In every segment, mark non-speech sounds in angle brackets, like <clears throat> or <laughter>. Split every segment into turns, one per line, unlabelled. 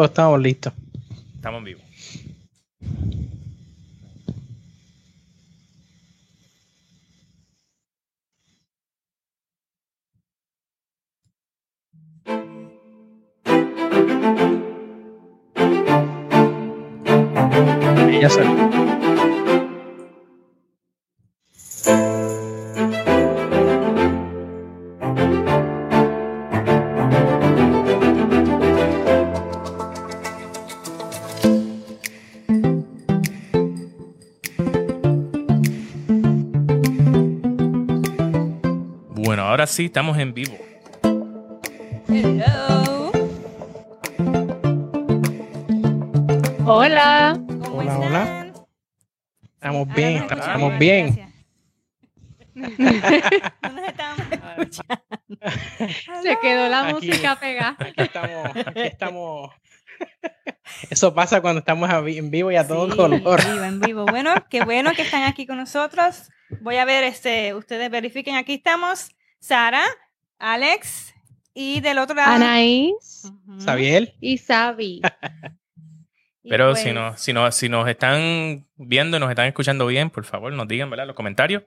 estamos listos.
Estamos en vivo.
Ya salió.
Sí estamos en vivo.
Hello.
Hola.
¿Cómo
Hola,
están?
hola. Estamos bien, estamos bien.
No <laughs> nos estábamos <laughs> escuchando.
Se quedó la
Aquí.
música pegada.
Aquí estamos, aquí estamos. Eso pasa cuando estamos en vivo y a todo
Sí,
color.
En vivo, en vivo. Bueno, qué bueno que están aquí con nosotros. Voy a ver, este, ustedes verifiquen, aquí estamos. Sara, Alex y del otro lado.
Anaís.
Sabiel,
y Sabi. <laughs>
Pero
pues,
si, no, si, no, si nos están viendo y nos están escuchando bien, por favor, nos digan ¿verdad? los comentarios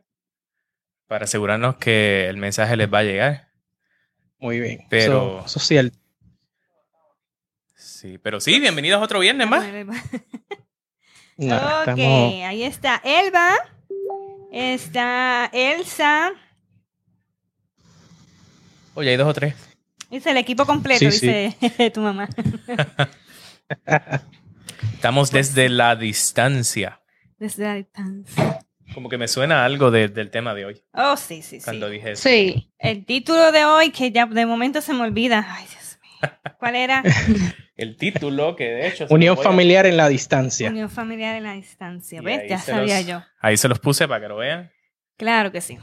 para asegurarnos que el mensaje les va a llegar.
muy bien.
Pero-
Eso, eso es cierto.
Sí, pero sí, bienvenidos otro viernes más.
No,
ok,
estamos,
ahí está Elba, está Elsa,
Oye, hay dos o tres.
es el equipo completo,
Sí, sí.
dice <laughs> tu mamá. <laughs>
Estamos desde la distancia.
Desde la distancia.
Como que me suena algo de- del tema de hoy,
Oh, sí, sí, sí.
cuando dije eso.
Sí.
El título de hoy, que ya de momento se me olvida. Ay, Dios mío. <laughs> ¿Cuál era?
El título, que de hecho...
unión
a-
familiar en la distancia.
Unión familiar en la distancia.
Y
¿Ves? Ya sabía
los-
yo.
Ahí se los puse para que lo vean.
Claro que sí.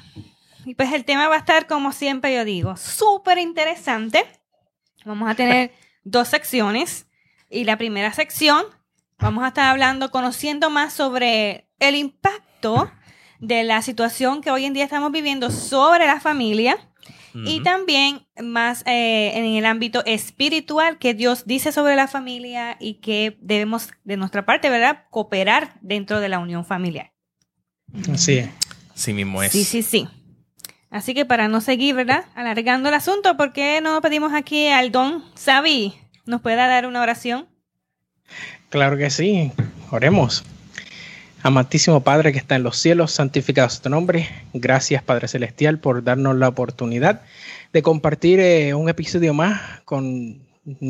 Y pues el tema va a estar, como siempre yo digo, súper interesante. Vamos a tener <laughs> dos secciones. Y la primera sección, vamos a estar hablando, conociendo más sobre el impacto de la situación que hoy en día estamos viviendo sobre la familia. Y también más eh, en el ámbito espiritual que Dios dice sobre la familia y que debemos de nuestra parte, ¿verdad? Cooperar dentro de la unión familiar.
Así es.
Sí mismo es.
Sí, sí, sí. Así que para no seguir, ¿verdad? Alargando el asunto, ¿por qué no pedimos aquí al don Sabi? ¿Nos pueda dar una oración?
Claro que sí. Oremos. Amantísimo Padre que está en los cielos, santificado tu nombre. Gracias Padre Celestial por darnos la oportunidad de compartir eh, un episodio más con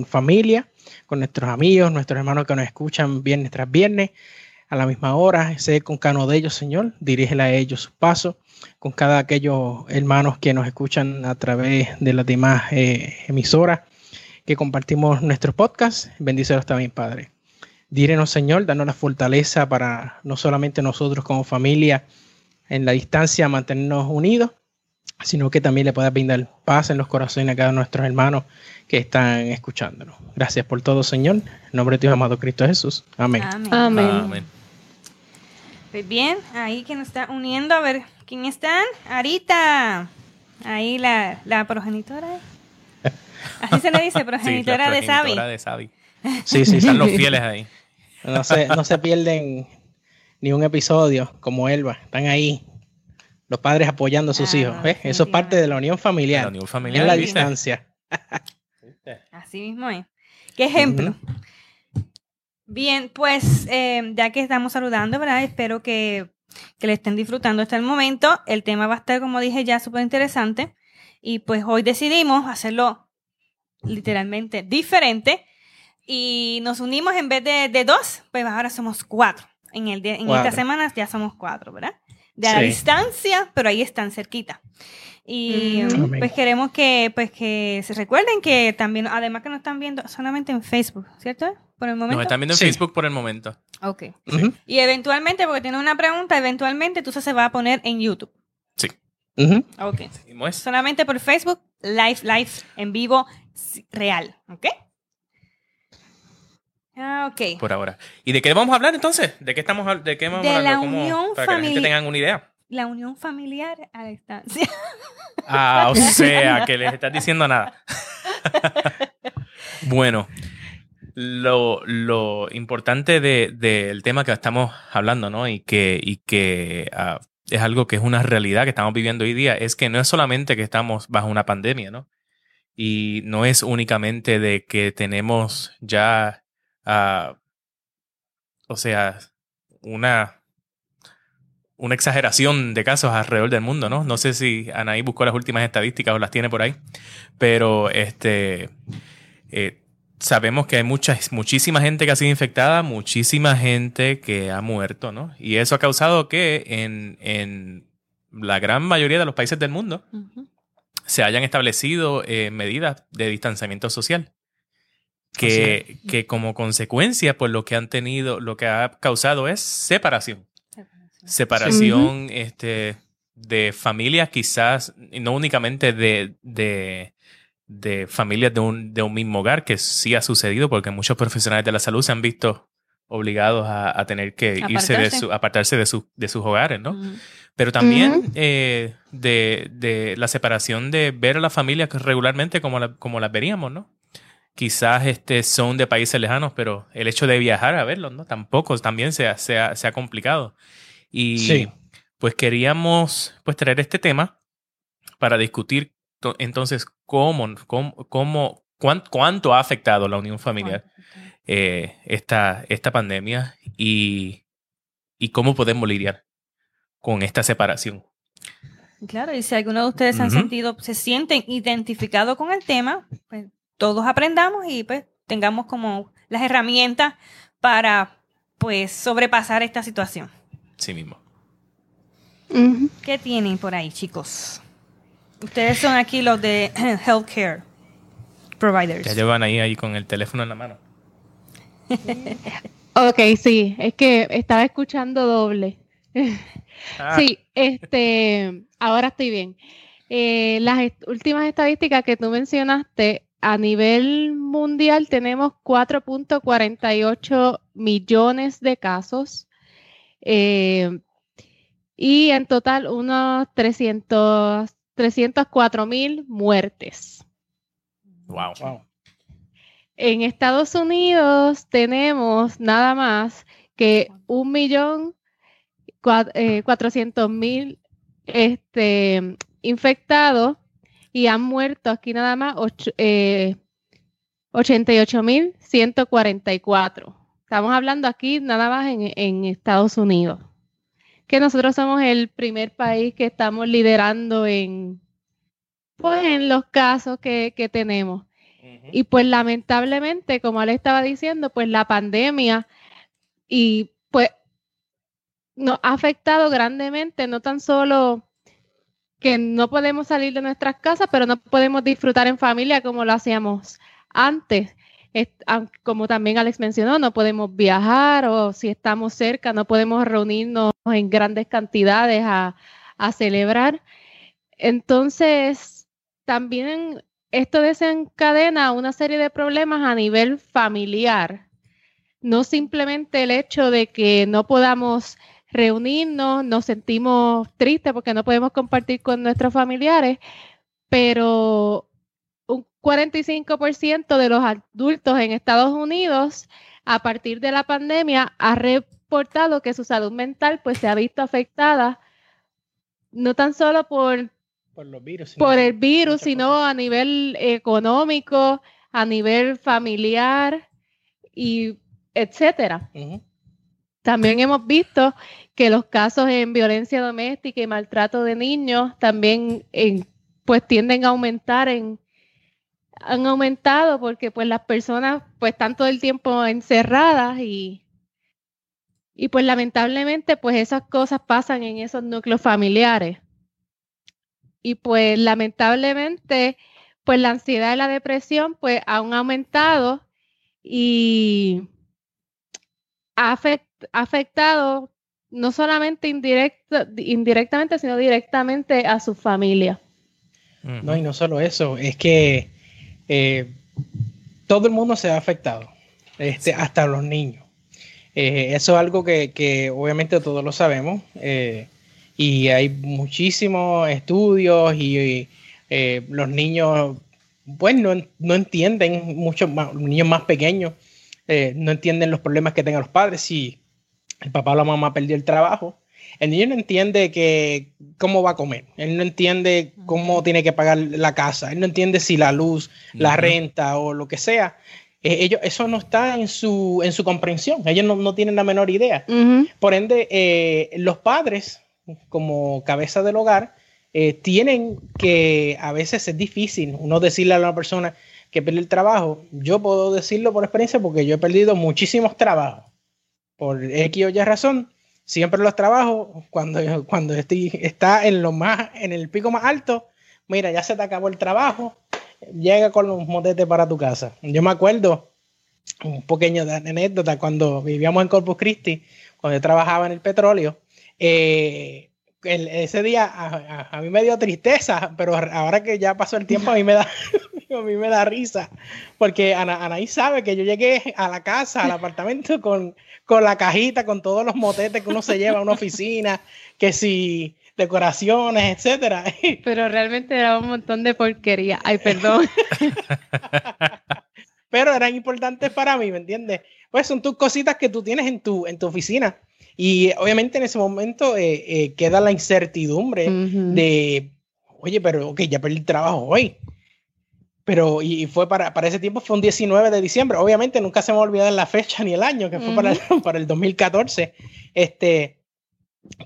familia, con nuestros amigos, nuestros hermanos que nos escuchan viernes tras viernes a la misma hora. Sé con cada uno de ellos, Señor. Dirígela a ellos sus pasos, con cada aquellos hermanos que nos escuchan a través de las demás eh, emisoras que compartimos nuestros podcasts. Bendícelos también, Padre. Dírenos, Señor, danos la fortaleza para no solamente nosotros como familia en la distancia mantenernos unidos, sino que también le puedas brindar paz en los corazones a cada uno de nuestros hermanos que están escuchándonos. Gracias por todo, Señor. En nombre de Dios amado Cristo Jesús. Amén.
Amén.
Amén.
Amén.
Pues bien, ahí que nos está uniendo, a ver, ¿quién están? Arita. Ahí la, la progenitora. Así se le dice, <laughs>
Sí,
progenitora
la
de Sabi.
progenitora de Sabi.
Sí, <laughs> sí,
Están los fieles ahí.
No se, no se pierden ni un episodio como Elba. Están ahí. Los padres apoyando a sus
Ah,
hijos. Eso es parte de la unión familiar.
La unión
en
familiar.
la
¿viste?
distancia.
Así mismo es. ¿Qué ejemplo? Bien, pues eh, ya que estamos saludando, ¿verdad? Espero que, que le estén disfrutando hasta el momento. El tema va a estar, como dije ya, súper interesante. Y pues hoy decidimos hacerlo literalmente diferente. Y nos unimos en vez de, de dos, pues ahora somos cuatro. En, el en
Cuatro.
esta semana ya somos cuatro, ¿verdad? De a la distancia, pero ahí están cerquita. Y pues queremos que pues que se recuerden que también, además que nos están viendo solamente en Facebook, ¿cierto? Por el momento.
Nos están viendo en
Sí.
Facebook por el momento.
Ok. Y eventualmente, porque tiene una pregunta, eventualmente entonces se va a poner en YouTube.
Sí.
ujú.
Ok. Solamente por Facebook, live, live, en vivo, real. ¿Ok? Ah, ok.
Por ahora. ¿Y de qué vamos a hablar entonces? ¿De qué estamos de qué vamos
De
hablando?
la
¿Cómo-
unión
para que la gente tengan una idea.
La unión familiar a distancia. <laughs>
Ah, o <laughs> sea, que les estás diciendo nada. <laughs> bueno, lo, lo importante del de, tema que estamos hablando, ¿no? Y que, y que uh, es algo que es una realidad que estamos viviendo hoy día, es que no es solamente que estamos bajo una pandemia, ¿no? Y no es únicamente de que tenemos ya, uh, o sea, una, una exageración de casos alrededor del mundo, ¿no? No sé si Anaí buscó las últimas estadísticas o las tiene por ahí, pero este, eh, sabemos que hay mucha, muchísima gente que ha sido infectada, muchísima gente que ha muerto, ¿no? Y eso ha causado que en, en la gran mayoría de los países del mundo uh -huh. se hayan establecido eh, medidas de distanciamiento social. Que, que, como consecuencia, pues lo que han tenido, lo que ha causado es separación. Separación, este, de familias, quizás, no únicamente de, de, de familias de un, de un mismo hogar, que sí ha sucedido porque muchos profesionales de la salud se han visto obligados a, a tener que apartarse. irse de su, apartarse de, su, de sus hogares, ¿no? Uh -huh. Pero también uh -huh. eh, de, de, la separación de ver a la familia regularmente como, la, como las veríamos, ¿no? Quizás este, son de países lejanos, pero el hecho de viajar a verlos, ¿no? Tampoco, también se ha, se ha, se ha complicado. Y sí. pues queríamos pues traer este tema para discutir entonces cómo, cómo, cómo cuánto, cuánto, ha afectado la unión familiar eh, esta, esta pandemia y, y cómo podemos lidiar con esta separación.
Claro, y si alguno de ustedes uh -huh. han sentido, se sienten identificados con el tema, pues todos aprendamos y pues tengamos como las herramientas para pues sobrepasar esta situación.
Sí mismo.
¿Qué tienen por ahí, chicos? Ustedes son aquí los de <clears throat> healthcare providers.
Ya llevan ahí, ahí con el teléfono en la mano. <laughs>
ok, sí, es que estaba escuchando doble. <laughs> ah. Sí, este, ahora estoy bien. Eh, las est últimas estadísticas que tú mencionaste, a nivel mundial tenemos 4.48 millones de casos eh, y en total unos 300 304 mil muertes.
Wow. wow.
En Estados Unidos tenemos nada más que un millón eh, cuatrocientos mil este, infectados y han muerto aquí nada más ocho, eh, 88 mil 144. Estamos hablando aquí nada más en, en Estados Unidos que nosotros somos el primer país que estamos liderando en, pues, en los casos que, que tenemos. Uh -huh. Y pues lamentablemente, como él estaba diciendo, pues la pandemia y pues nos ha afectado grandemente, no tan solo que no podemos salir de nuestras casas, pero no podemos disfrutar en familia como lo hacíamos antes como también Alex mencionó, no podemos viajar o si estamos cerca, no podemos reunirnos en grandes cantidades a, a celebrar. Entonces, también esto desencadena una serie de problemas a nivel familiar. No simplemente el hecho de que no podamos reunirnos, nos sentimos tristes porque no podemos compartir con nuestros familiares, pero 45% de los adultos en Estados Unidos a partir de la pandemia ha reportado que su salud mental pues se ha visto afectada no tan solo por,
por, los virus,
por el virus, sino a nivel económico, a nivel familiar y etcétera. Uh -huh. También hemos visto que los casos en violencia doméstica y maltrato de niños también en, pues tienden a aumentar en, han aumentado porque pues las personas pues están todo el tiempo encerradas y, y pues lamentablemente pues esas cosas pasan en esos núcleos familiares. Y pues lamentablemente pues la ansiedad y la depresión pues han aumentado y ha afectado no solamente indirecto, indirectamente, sino directamente a su familia.
No, y no solo eso, es que eh, todo el mundo se ha afectado, este, hasta los niños. Eh, eso es algo que, que, obviamente todos lo sabemos eh, y hay muchísimos estudios y, y los niños, pues no, no entienden, muchos más, niños más pequeños no entienden los problemas que tengan los padres. Si el papá o la mamá perdió el trabajo, el niño no entiende que cómo va a comer, él no entiende cómo tiene que pagar la casa, él no entiende si la luz, la renta o lo que sea. Eh, ellos, eso no está en su, en su comprensión, ellos no, tienen la menor idea. Por ende, eh, los padres, como cabeza del hogar, eh, tienen que, a veces es difícil uno decirle a una persona que pierde el trabajo. Yo puedo decirlo por experiencia porque yo he perdido muchísimos trabajos. Por X o Y razón, siempre los trabajos, cuando, cuando está en lo más, en el pico más alto, mira, ya se te acabó el trabajo, llega con los motetes para tu casa. Yo me acuerdo, un pequeño anécdota, cuando vivíamos en Corpus Christi, cuando yo trabajaba en el petróleo, eh, ese día a, mí me dio tristeza, pero ahora que ya pasó el tiempo a mí me da, a mí me da risa, porque Anaí sabe que yo llegué a la casa, al apartamento con con la cajita, con todos los motetes que uno se lleva a una oficina, que si decoraciones, etcétera. <laughs>
Pero realmente era un montón de porquería. Ay, perdón. <laughs>
Pero eran importantes para mí, ¿me entiendes? Pues son tus cositas que tú tienes en tu, en tu oficina. Y obviamente en ese momento eh, eh, queda la incertidumbre de, oye, pero ok, ya perdí el trabajo hoy. Pero, y fue para, para ese tiempo, fue un 19 de diciembre. Obviamente nunca se me va a olvidar la fecha ni el año, que fue para, el, <laughs> para el 2014. Este,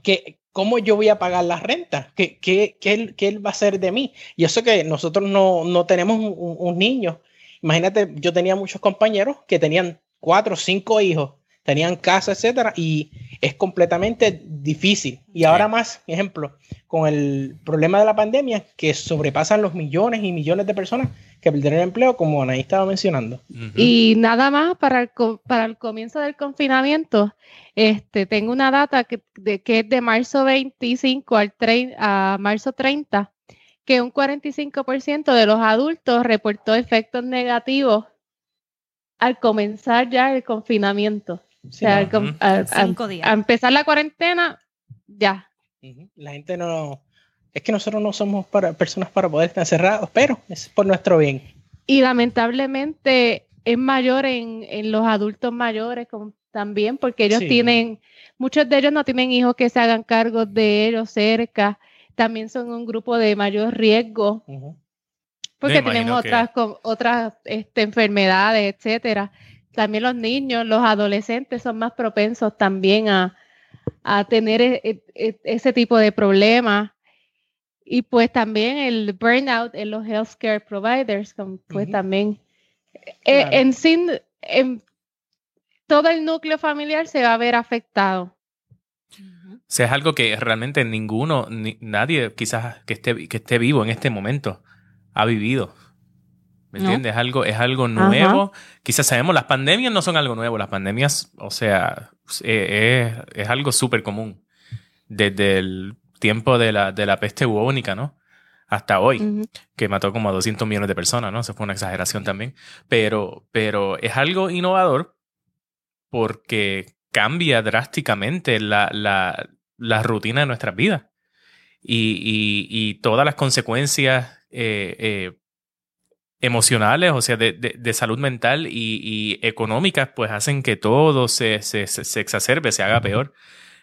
que, ¿cómo yo voy a pagar la renta? ¿Qué, qué, qué, qué él va a hacer de mí? Y eso que nosotros no, no tenemos un, un, niño. Imagínate, yo tenía muchos compañeros que tenían cuatro o cinco hijos, tenían casa, etcétera, y es completamente difícil. Y ahora más, ejemplo, con el problema de la pandemia, que sobrepasan los millones y millones de personas que perdieron el empleo, como Anaí estaba mencionando.
Y nada más para el, para el comienzo del confinamiento, este, tengo una data que, de, que es de marzo 25 al a marzo 30, que un 45% de los adultos reportó efectos negativos al comenzar ya el confinamiento. O sea, a empezar la cuarentena, ya,
la gente no... Es que nosotros no somos para, personas para poder estar encerrados, pero es por nuestro bien.
Y lamentablemente es mayor en, los adultos mayores también, porque ellos tienen, muchos de ellos no tienen hijos que se hagan cargo de ellos cerca, también son un grupo de mayor riesgo, porque tenemos otras, otras este, enfermedades, etcétera. También los niños, los adolescentes son más propensos también a, a tener e, e, e, ese tipo de problemas. Y pues también el burnout en los healthcare providers, pues también eh, en sin en, todo el núcleo familiar se va a ver afectado.
O sea, es algo que realmente ninguno, ni, nadie quizás que esté, que esté vivo en este momento ha vivido. ¿Me entiendes? Es algo, es algo nuevo. Quizás sabemos, las pandemias no son algo nuevo. Las pandemias, o sea, es, es algo súper común. Desde el tiempo de la, de la peste bubónica, ¿no? Hasta hoy, que mató como a 200 millones de personas, ¿no? Eso fue una exageración también. Pero, pero es algo innovador porque cambia drásticamente la, la, la rutina de nuestras vidas. Y, y, y, todas las consecuencias eh, eh, emocionales, o sea, de, de, salud mental y, y, económicas, pues hacen que todo se, se, se, exacerbe, se haga peor.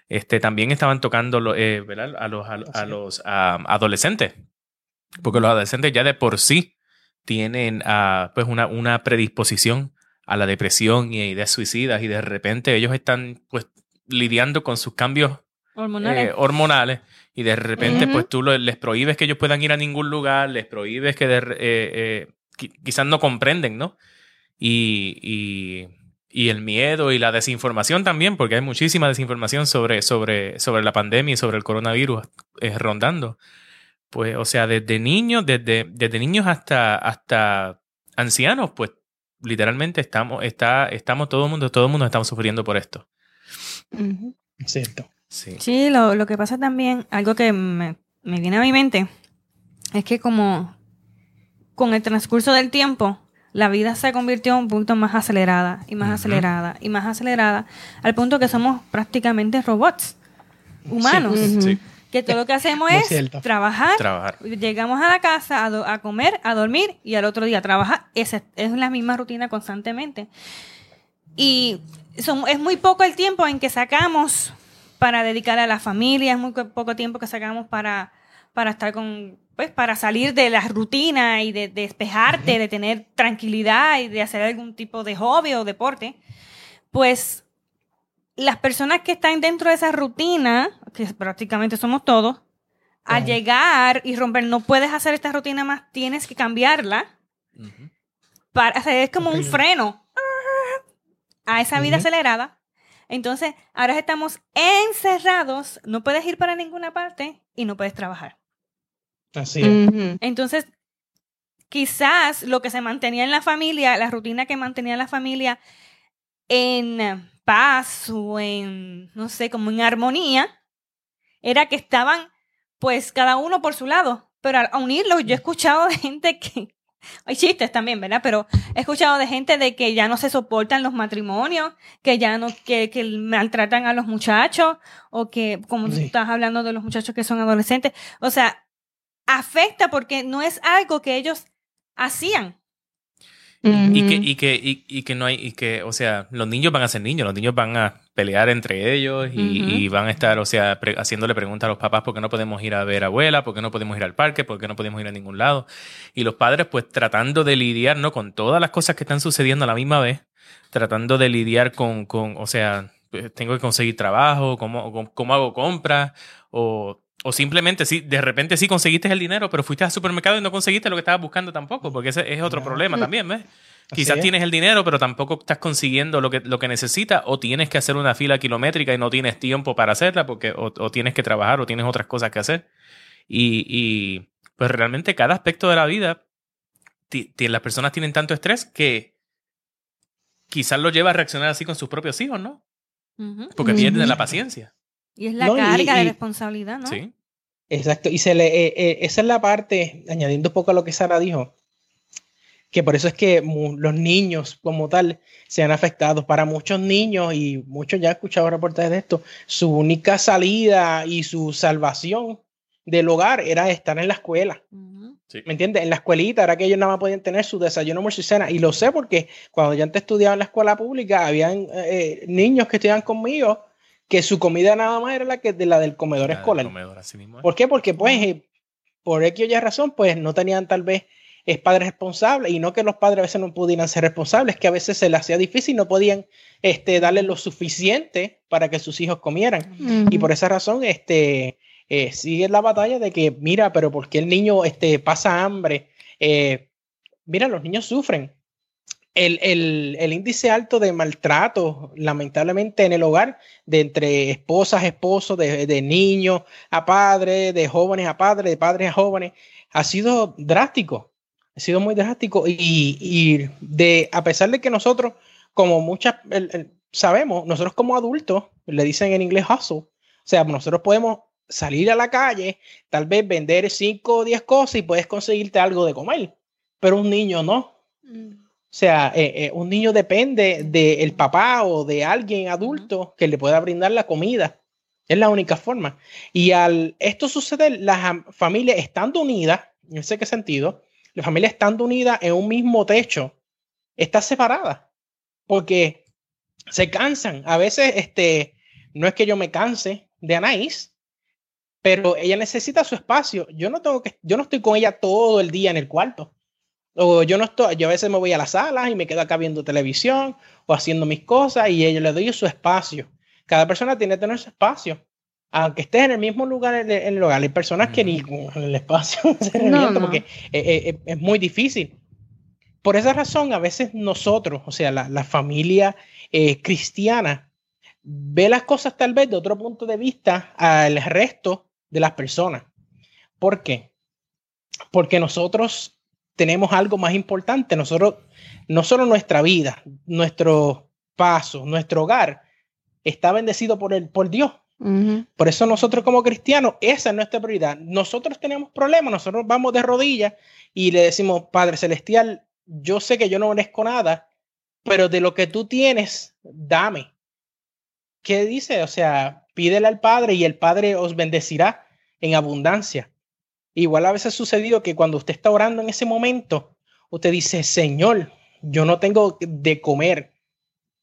Este, también estaban tocando eh, a los, a, los adolescentes, porque los adolescentes ya de por sí tienen uh, pues una, una predisposición a la depresión y ideas suicidas y de repente ellos están pues lidiando con sus cambios hormonales, eh, hormonales y de repente pues tú les prohíbes que ellos puedan ir a ningún lugar, les prohíbes que de, eh, quizás no comprenden, ¿no? Y, y, y, el miedo y la desinformación también, porque hay muchísima desinformación sobre, sobre, sobre la pandemia y sobre el coronavirus eh, rondando. Pues, o sea, desde niños, desde, desde niños hasta, hasta ancianos, pues literalmente estamos, está, estamos todo el mundo, todo el mundo estamos sufriendo por esto.
Cierto.
Sí, sí lo, lo, que pasa también, algo que me, me viene a mi mente, es que como con el transcurso del tiempo, la vida se convirtió un punto más acelerada y más acelerada y más acelerada, al punto que somos prácticamente robots humanos. Que todo lo que hacemos es trabajar, llegamos a la casa a, comer, a dormir y al otro día trabajar. Esa es la misma rutina constantemente. Y son, es muy poco el tiempo en que sacamos para dedicar a la familia, es muy poco tiempo que sacamos para, para estar con, pues para salir de la rutina y de, despejarte, de tener tranquilidad y de hacer algún tipo de hobby o deporte, pues las personas que están dentro de esa rutina, que prácticamente somos todos, al llegar y romper, no puedes hacer esta rutina más, tienes que cambiarla. para, es como un freno a esa vida acelerada. Entonces, ahora estamos encerrados, no puedes ir para ninguna parte y no puedes trabajar.
Así es.
Entonces, quizás lo que se mantenía en la familia, la rutina que mantenía la familia en paz o en, no sé, como en armonía, era que estaban pues cada uno por su lado. Pero al unirlos, yo he escuchado de gente que, hay chistes también, ¿verdad? Pero he escuchado de gente de que ya no se soportan los matrimonios, que ya no, que, que maltratan a los muchachos, o que, como tú estás hablando de los muchachos que son adolescentes, o sea, afecta porque no es algo que ellos hacían.
Y, que, y, que, y, que no hay, y que, o sea, los niños van a ser niños, los niños van a pelear entre ellos y, van a estar, o sea, haciéndole preguntas a los papás por qué no podemos ir a ver a abuela, por qué no podemos ir al parque, por qué no podemos ir a ningún lado. Y los padres, pues, tratando de lidiar, ¿no? Con todas las cosas que están sucediendo a la misma vez, tratando de lidiar con, con o sea, pues, tengo que conseguir trabajo, cómo, cómo hago compras, o o simplemente, sí, de repente sí conseguiste el dinero, pero fuiste al supermercado y no conseguiste lo que estabas buscando tampoco, porque ese es otro problema también, ¿ves? Quizás tienes el dinero, pero tampoco estás consiguiendo lo que, lo que necesitas, o tienes que hacer una fila kilométrica y no tienes tiempo para hacerla, porque o, tienes que trabajar o tienes otras cosas que hacer. Y, y pues realmente cada aspecto de la vida, las personas tienen tanto estrés que quizás lo lleva a reaccionar así con sus propios hijos, ¿no? Porque pierden la paciencia.
Y es la carga de responsabilidad, ¿no? Sí.
Exacto. Y se le, eh, eh, esa es la parte, añadiendo un poco a lo que Sara dijo, que por eso es que los niños como tal se han afectado. Para muchos niños, y muchos ya he escuchado reportajes de esto, su única salida y su salvación del hogar era estar en la escuela. ¿Me entiendes? En la escuelita era que ellos nada más podían tener su desayuno, almuerzo y cena. Y lo sé porque cuando yo antes estudiaba en la escuela pública, habían eh, niños que estudiaban conmigo que su comida nada más era la que de la del comedor escolar. ¿Por qué? Porque pues eh, por X o Y razón pues no tenían tal vez es padres responsables y no que los padres a veces no pudieran ser responsables, que a veces se les hacía difícil y no podían este, darle lo suficiente para que sus hijos comieran. Y por esa razón este, eh, sigue la batalla de que, mira, pero ¿por qué el niño este, pasa hambre? Eh, mira, los niños sufren el, índice alto de maltrato, lamentablemente, en el hogar, de entre esposas, esposos, de, niños a padres, de jóvenes a padres, de padres a jóvenes, ha sido drástico. Ha sido muy drástico. Y, de, a pesar de que nosotros, como muchas, sabemos, nosotros como adultos, le dicen en inglés hustle, o sea, nosotros podemos salir a la calle, tal vez vender 5 o 10 cosas y puedes conseguirte algo de comer, pero un niño no. Mm. O sea, eh, eh, un niño depende del papá o de alguien adulto que le pueda brindar la comida. Es la única forma. Y al esto suceder, las familias estando unidas, no sé qué sentido, la familia estando unida en un mismo techo, está separada. Porque se cansan. A veces, este, no es que yo me canse de Anaís, pero ella necesita su espacio. Yo no tengo que, yo no estoy con ella todo el día en el cuarto. O yo no estoy, yo a veces me voy a la sala y me quedo acá viendo televisión o haciendo mis cosas y ella le doy su espacio. Cada persona tiene que tener su espacio. Aunque estés en el mismo lugar en el, hogar, hay personas que ni en el espacio <laughs> porque eh, eh, eh, es, muy difícil. Por esa razón, a veces nosotros, o sea, la, familia cristiana, ve las cosas tal vez de otro punto de vista al resto de las personas. ¿Por qué? Porque nosotros tenemos algo más importante. Nosotros, no solo nuestra vida, nuestro paso, nuestro hogar, está bendecido por, el, por Dios. Por eso nosotros como cristianos, esa es nuestra prioridad. Nosotros tenemos problemas, nosotros vamos de rodillas y le decimos, Padre Celestial, yo sé que yo no merezco nada, pero de lo que tú tienes, dame. ¿Qué dice? O sea, pídele al Padre y el Padre os bendecirá en abundancia. Igual a veces ha sucedido que cuando usted está orando en ese momento, usted dice, Señor, yo no tengo de comer,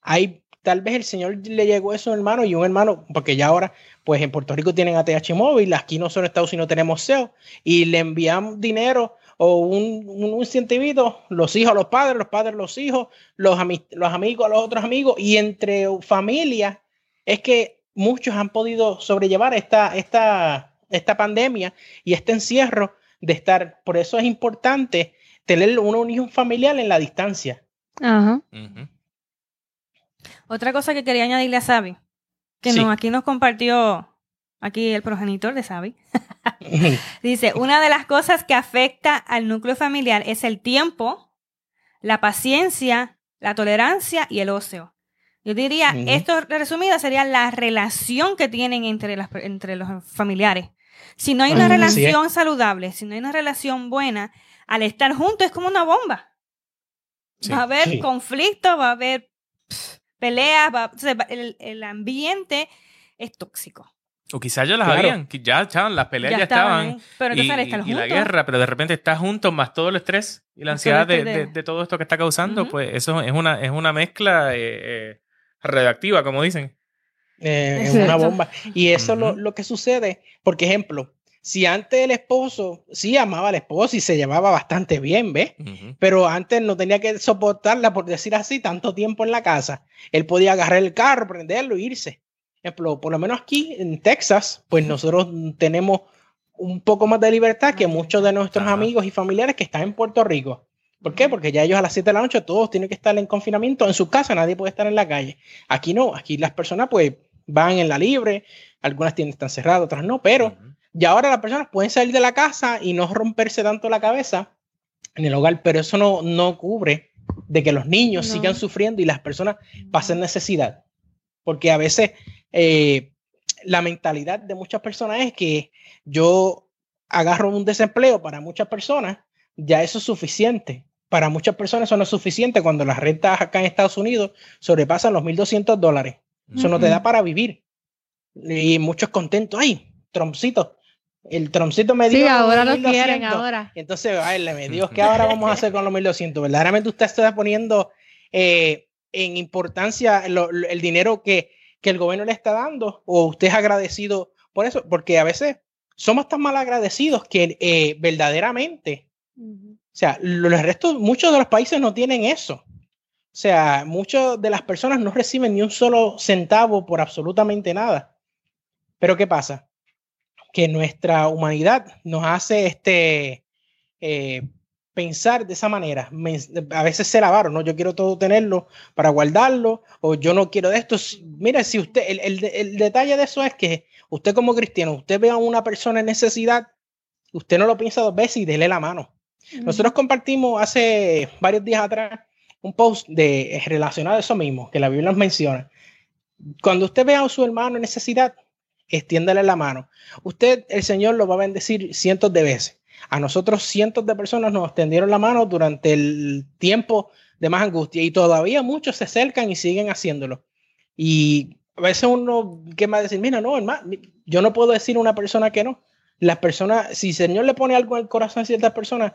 hay tal vez el Señor le llegó eso a un hermano y un hermano, porque ya ahora, pues en Puerto Rico tienen ATH móvil, aquí no son Estados Unidos tenemos SEO, y le enviamos dinero o un, un, los hijos a los padres, los padres a los hijos, los, los amigos a los otros amigos, y entre familias es que muchos han podido sobrellevar esta, esta, esta pandemia y este encierro de estar, por eso es importante tener una unión familiar en la distancia.
Ajá. Otra cosa que quería añadirle a Sabi, que no, aquí nos compartió aquí el progenitor de Sabi. <laughs> Dice, una de las cosas que afecta al núcleo familiar es el tiempo, la paciencia, la tolerancia y el ocio. Yo diría, esto resumido sería la relación que tienen entre, las, entre los familiares. Si no hay una relación saludable, si no hay una relación buena, al estar juntos es como una bomba. Va a haber conflicto, va a haber peleas, el, ambiente es tóxico.
O quizás ya las habían, ya estaban, las peleas ya, estaban.
Pero y,
y, la guerra, pero de repente estás juntos más todo el estrés y la ansiedad de, todo esto que está causando, pues eso es una, es una mezcla eh, eh, redactiva, como dicen.
Eh, es una bomba. Y eso es lo, lo, que sucede. Por ejemplo, si antes el esposo sí amaba al esposo y se llevaba bastante bien, ¿ves? Pero antes no tenía que soportarla, por decir así, tanto tiempo en la casa. Él podía agarrar el carro, prenderlo e irse. Ejemplo, por lo menos aquí en Texas, pues nosotros tenemos un poco más de libertad que muchos de nuestros amigos y familiares que están en Puerto Rico. ¿Por qué? Porque ya ellos a las 7 de la noche todos tienen que estar en confinamiento en su casa, nadie puede estar en la calle. Aquí no, aquí las personas pues van en la libre, algunas tiendas están cerradas, otras no, pero y ahora las personas pueden salir de la casa y no romperse tanto la cabeza en el hogar, pero eso no, no cubre de que los niños sigan sufriendo y las personas pasen necesidad. Porque a veces eh, la mentalidad de muchas personas es que yo agarro un desempleo para muchas personas, ya eso es suficiente. Para muchas personas eso no es suficiente cuando las rentas acá en Estados Unidos sobrepasan los 1.200 dólares. Eso no te da para vivir. Y muchos contentos, ay, trompcito, el troncito me dio.
Sí, ahora lo quieren, ahora.
Entonces, ay, me dio ¿qué <laughs> ahora vamos a hacer con los 1200? Verdaderamente usted está poniendo eh, en importancia el dinero que, que, el gobierno le está dando, o usted es agradecido por eso, porque a veces somos tan mal agradecidos que eh, verdaderamente, o sea, los restos, muchos de los países no tienen eso. O sea, muchas de las personas no reciben ni un solo centavo por absolutamente nada. Pero ¿qué pasa? que nuestra humanidad nos hace este, eh, pensar de esa manera. a veces se lavaron, ¿no? Yo quiero todo tenerlo para guardarlo, o yo no quiero de esto. Mire, si usted, el, el, detalle de eso es que usted como cristiano, usted ve a una persona en necesidad, usted no lo piensa dos veces y dele la mano. Nosotros compartimos hace varios días atrás un post de, relacionado a eso mismo, que la Biblia nos menciona. Cuando usted ve a su hermano en necesidad, extiéndale la mano. Usted, el Señor, lo va a bendecir cientos de veces. A nosotros cientos de personas nos extendieron la mano durante el tiempo de más angustia y todavía muchos se acercan y siguen haciéndolo. Y a veces uno, ¿qué a decir? Mira, no, hermano, yo no puedo decir a una persona que no. Las personas, si el Señor le pone algo el corazón a ciertas personas,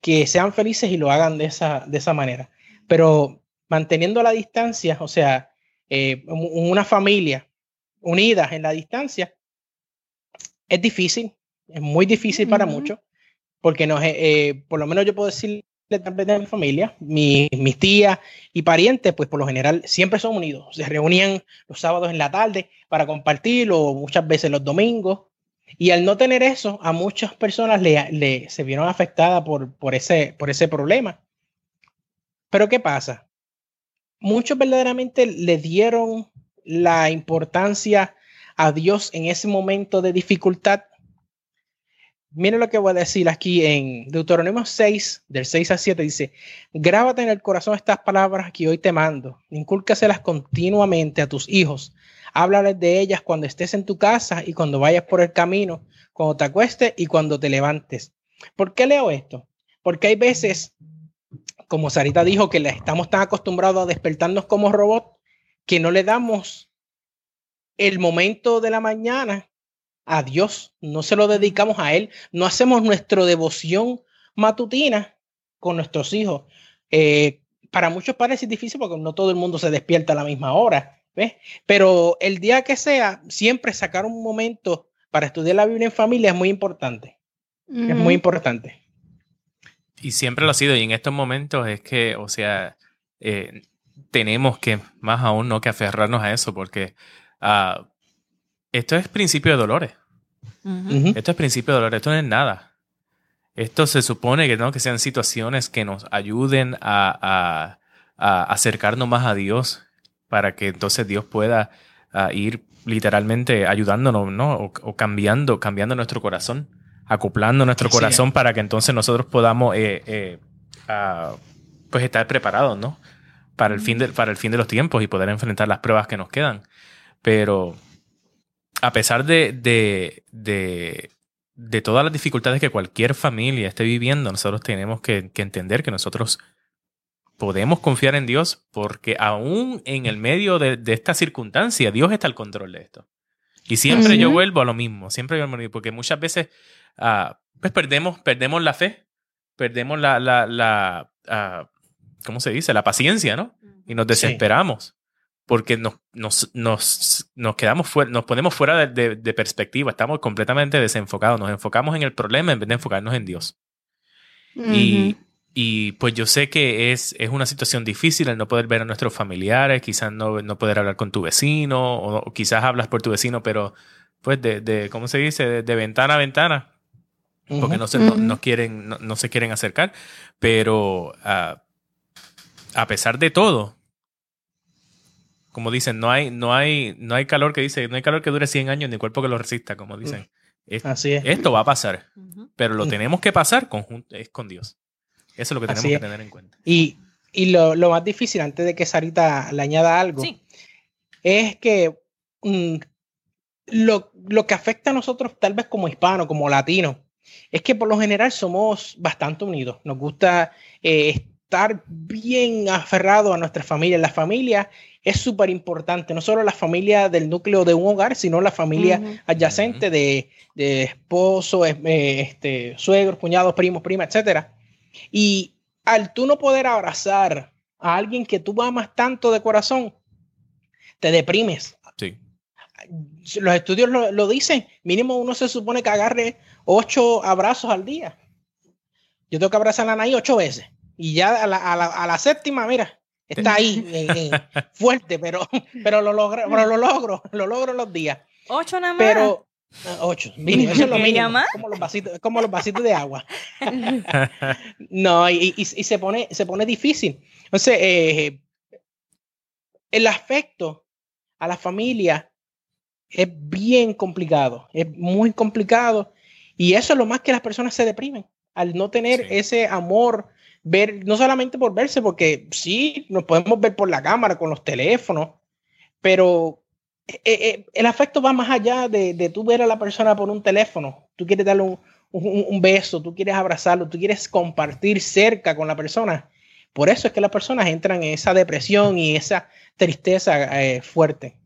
que sean felices y lo hagan de esa, de esa manera. Pero manteniendo la distancia, o sea, eh, una familia, unidas en la distancia, es difícil, es muy difícil para muchos, porque no, eh, por lo menos yo puedo decirle de mi familia, mis tías y parientes, pues por lo general siempre son unidos. Se reunían los sábados en la tarde para compartir o muchas veces los domingos. Y al no tener eso, a muchas personas le, se vieron afectadas por, por, ese, por ese problema. Pero ¿qué pasa? Muchos verdaderamente le dieron la importancia a Dios en ese momento de dificultad. Miren lo que voy a decir aquí en Deuteronomio 6, del 6 al 7, dice, grábate en el corazón estas palabras que hoy te mando, incúlcaselas continuamente a tus hijos, háblales de ellas cuando estés en tu casa y cuando vayas por el camino, cuando te acuestes y cuando te levantes. ¿Por qué leo esto? Porque hay veces, como Sarita dijo, que estamos tan acostumbrados a despertarnos como robots que no le damos el momento de la mañana a Dios, no se lo dedicamos a Él, no hacemos nuestra devoción matutina con nuestros hijos. Eh, para muchos padres es difícil porque no todo el mundo se despierta a la misma hora, ¿ves? Pero el día que sea, siempre sacar un momento para estudiar la Biblia en familia es muy importante. Es muy importante.
Y siempre lo ha sido. Y en estos momentos es que, o sea, eh, tenemos que, más aún, no que aferrarnos a eso, porque uh, esto es principio de dolores. Esto es principio de dolores, esto no es nada. Esto se supone que, ¿no? que sean situaciones que nos ayuden a, acercarnos más a Dios para que entonces Dios pueda ir literalmente ayudándonos ¿no? o, cambiando, cambiando nuestro corazón, acoplando nuestro corazón para que entonces nosotros podamos eh, eh, pues estar preparados ¿no? para, el fin de, para el fin de los tiempos y poder enfrentar las pruebas que nos quedan. Pero a pesar de, de de todas las dificultades que cualquier familia esté viviendo, nosotros tenemos que, entender que nosotros podemos confiar en Dios porque aún en el medio de, esta circunstancia, Dios está al control de esto. Y siempre yo vuelvo a lo mismo, siempre vuelvo a lo mismo, porque muchas veces uh, pues perdemos, perdemos la fe, perdemos la, la, la uh, ¿cómo se dice? La paciencia, ¿no? Y nos desesperamos porque nos, nos, nos, nos quedamos fuera, nos ponemos fuera de, de, perspectiva, estamos completamente desenfocados, nos enfocamos en el problema en vez de enfocarnos en Dios. y, y, pues yo sé que es, es una situación difícil el no poder ver a nuestros familiares, quizás no, no poder hablar con tu vecino, o, quizás hablas por tu vecino, pero pues de, de ¿cómo se dice? De, ventana a ventana, porque no se, no, quieren, no, se quieren acercar, pero ah, a pesar de todo, como dicen, no hay, no hay, no hay calor que dice, no hay calor que dure 100 años ni cuerpo que lo resista, como dicen.
Así es.
Esto va a pasar, pero lo tenemos que pasar conjunto, es con Dios. Eso es lo que tenemos que tener en cuenta.
Y, y lo, lo, más difícil, antes de que Sarita le añada algo, es que mm, lo, lo, que afecta a nosotros, tal vez como hispanos, como latinos, es que por lo general somos bastante unidos. Nos gusta eh, estar bien aferrados a nuestra familia. La familia es súper importante, no solo la familia del núcleo de un hogar, sino la familia adyacente de, de esposo, eh, este, suegros, cuñados, primos, primas, etc. Y al tú no poder abrazar a alguien que tú amas tanto de corazón, te deprimes.
Sí.
Los estudios lo, lo dicen, mínimo uno se supone que agarre ocho abrazos al día. Yo tengo que abrazar a Anaí ocho veces. Y ya a la, a la, a la séptima, mira, está ahí <laughs> eh, eh, fuerte, pero, pero, lo logro, pero lo logro, lo logro los días.
Ocho nada más.
Pero ah, ocho, mínimo, eso es lo mínimo. Como los vasitos, como los vasitos de agua. <laughs> no, y, y, y, se pone, se pone difícil. Entonces, eh, el afecto a la familia es bien complicado, es muy complicado. Y eso es lo más que las personas se deprimen, al no tener ese amor ver, no solamente por verse, porque sí, nos podemos ver por la cámara, con los teléfonos, pero eh, eh, el afecto va más allá de, de tú ver a la persona por un teléfono. Tú quieres darle un, un, beso, tú quieres abrazarlo, tú quieres compartir cerca con la persona. Por eso es que las personas entran en esa depresión y esa tristeza eh, fuerte.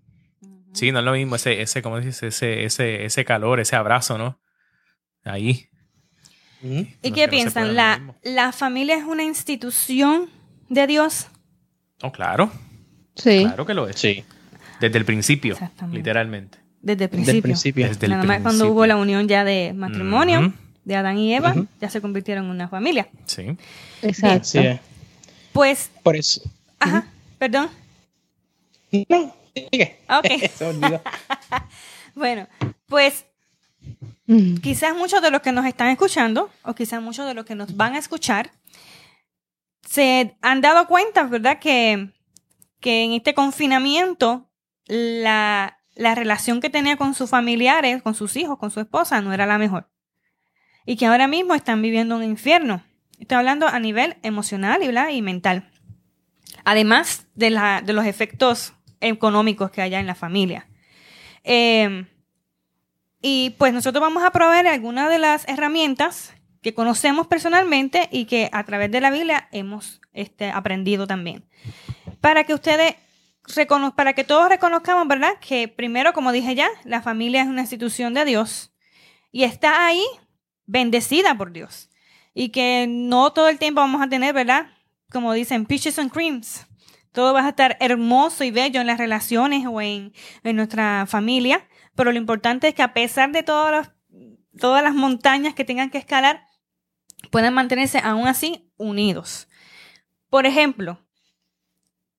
Sí, no es lo mismo ese, ese, como dices, ese, ese, ese calor, ese abrazo, ¿no? Ahí.
¿Y qué piensan? ¿La, ¿La familia es una institución de Dios?
Oh, claro.
Sí.
Claro que lo es. Sí. Desde el principio, literalmente.
Desde el principio.
Desde el
Nada más cuando hubo la unión ya de matrimonio de Adán y Eva, ya se convirtieron en una familia.
Sí.
Exacto. Sí.
Pues.
Por eso.
Ajá, perdón.
No, sigue.
Ok. <laughs> <laughs> bueno, pues Quizás muchos de los que nos están escuchando, o quizás muchos de los que nos van a escuchar, se han dado cuenta, ¿verdad? Que, que en este confinamiento la, la relación que tenía con sus familiares, con sus hijos, con su esposa, no era la mejor. Y que ahora mismo están viviendo un infierno. Estoy hablando a nivel emocional y, y mental. Además de, la, de los efectos económicos que haya en la familia. Eh, y pues nosotros vamos a proveer algunas de las herramientas que conocemos personalmente y que a través de la Biblia hemos este, aprendido también. Para que ustedes para que todos reconozcamos, ¿verdad? Que primero, como dije ya, la familia es una institución de Dios y está ahí bendecida por Dios. Y que no todo el tiempo vamos a tener, ¿verdad? como dicen, peaches and creams. Todo va a estar hermoso y bello en las relaciones o en, en nuestra familia, pero lo importante es que a pesar de todas las, todas las montañas que tengan que escalar, puedan mantenerse aún así unidos. Por ejemplo,